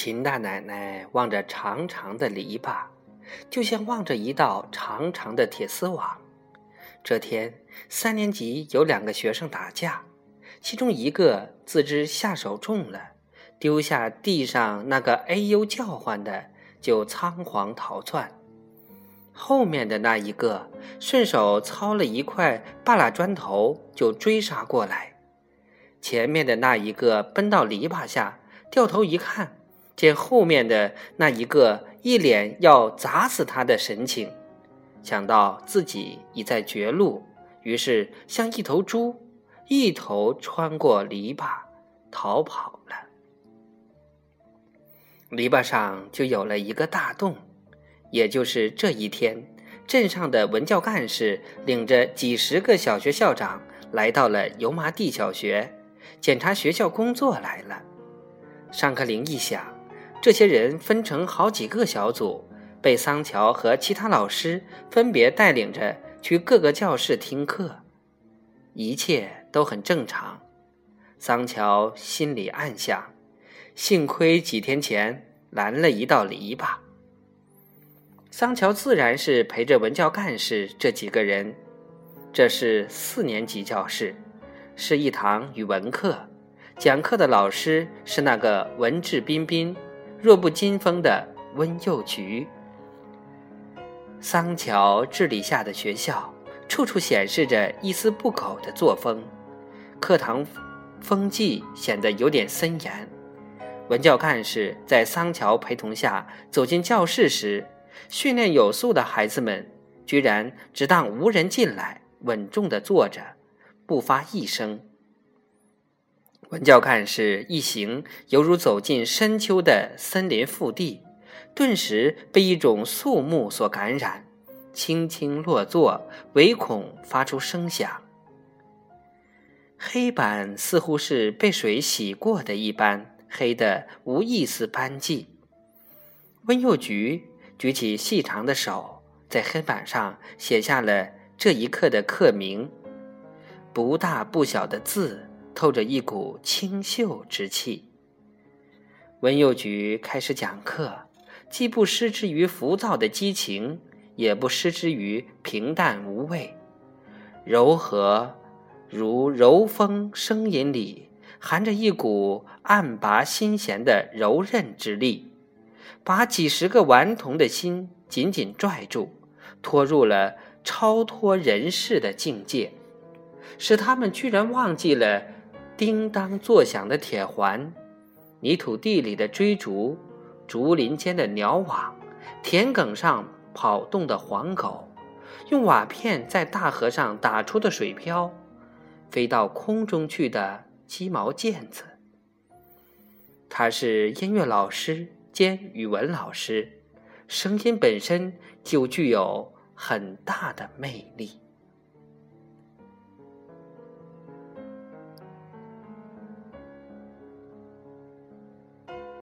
秦大奶奶望着长长的篱笆，就像望着一道长长的铁丝网。这天，三年级有两个学生打架，其中一个自知下手重了，丢下地上那个哎呦叫唤的，就仓皇逃窜。后面的那一个顺手操了一块半拉砖头，就追杀过来。前面的那一个奔到篱笆下，掉头一看，见后面的那一个一脸要砸死他的神情，想到自己已在绝路，于是像一头猪，一头穿过篱笆逃跑了。篱笆上就有了一个大洞。也就是这一天，镇上的文教干事领着几十个小学校长来到了油麻地小学，检查学校工作来了。上课铃一响，这些人分成好几个小组，被桑乔和其他老师分别带领着去各个教室听课。一切都很正常。桑乔心里暗想：幸亏几天前拦了一道篱笆。桑乔自然是陪着文教干事这几个人。这是四年级教室，是一堂语文课，讲课的老师是那个文质彬彬、弱不禁风的温幼菊。桑乔治理下的学校，处处显示着一丝不苟的作风，课堂风纪显得有点森严。文教干事在桑乔陪同下走进教室时。训练有素的孩子们，居然只当无人进来，稳重地坐着，不发一声。文教干事一行犹如走进深秋的森林腹地，顿时被一种肃穆所感染，轻轻落座，唯恐发出声响。黑板似乎是被水洗过的一般，黑得无一丝斑迹。温幼菊。举起细长的手，在黑板上写下了这一课的课名。不大不小的字，透着一股清秀之气。文幼菊开始讲课，既不失之于浮躁的激情，也不失之于平淡无味。柔和如柔风声音里，含着一股暗拔心弦的柔韧之力。把几十个顽童的心紧紧拽住，拖入了超脱人世的境界，使他们居然忘记了叮当作响的铁环、泥土地里的追逐、竹林间的鸟网、田埂上跑动的黄狗、用瓦片在大河上打出的水漂、飞到空中去的鸡毛毽子。他是音乐老师。兼语文老师，声音本身就具有很大的魅力。